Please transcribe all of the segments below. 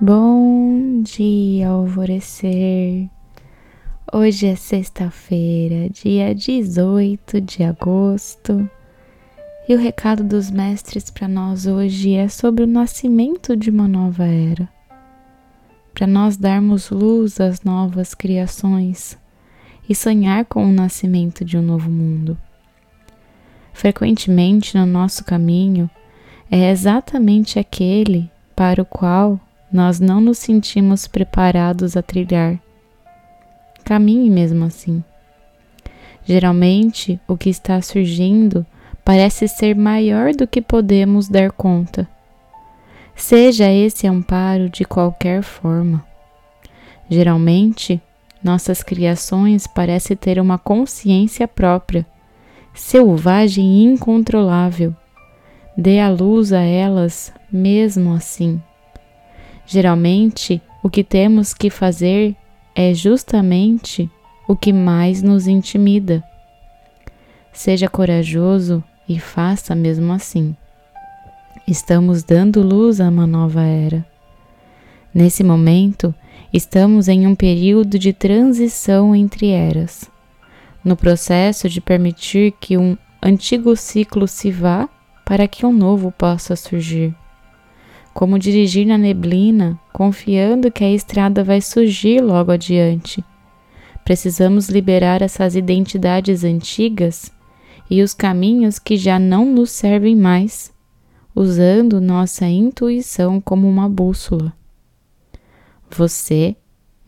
Bom dia, alvorecer. Hoje é sexta-feira, dia 18 de agosto, e o recado dos mestres para nós hoje é sobre o nascimento de uma nova era. Para nós darmos luz às novas criações e sonhar com o nascimento de um novo mundo. Frequentemente no nosso caminho é exatamente aquele para o qual nós não nos sentimos preparados a trilhar. Caminhe mesmo assim. Geralmente, o que está surgindo parece ser maior do que podemos dar conta. Seja esse amparo de qualquer forma. Geralmente, nossas criações parecem ter uma consciência própria, selvagem e incontrolável. Dê a luz a elas mesmo assim. Geralmente, o que temos que fazer é justamente o que mais nos intimida. Seja corajoso e faça mesmo assim. Estamos dando luz a uma nova era. Nesse momento, estamos em um período de transição entre eras. No processo de permitir que um antigo ciclo se vá para que um novo possa surgir como dirigir na neblina, confiando que a estrada vai surgir logo adiante. Precisamos liberar essas identidades antigas e os caminhos que já não nos servem mais, usando nossa intuição como uma bússola. Você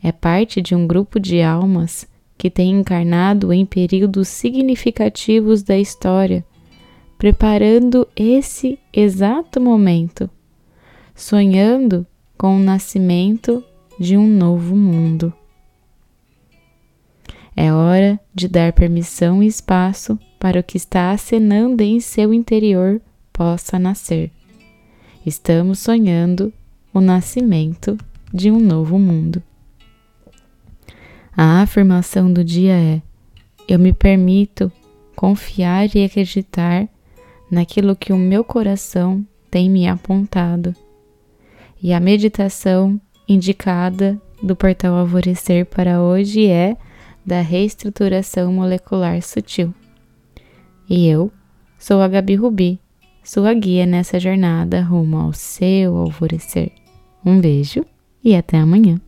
é parte de um grupo de almas que tem encarnado em períodos significativos da história, preparando esse exato momento sonhando com o nascimento de um novo mundo. É hora de dar permissão e espaço para o que está acenando em seu interior possa nascer. Estamos sonhando o nascimento de um novo mundo. A afirmação do dia é: Eu me permito confiar e acreditar naquilo que o meu coração tem me apontado e a meditação indicada do portal Alvorecer para hoje é da reestruturação molecular sutil. E eu sou a Gabi Rubi, sua guia nessa jornada rumo ao seu alvorecer. Um beijo e até amanhã.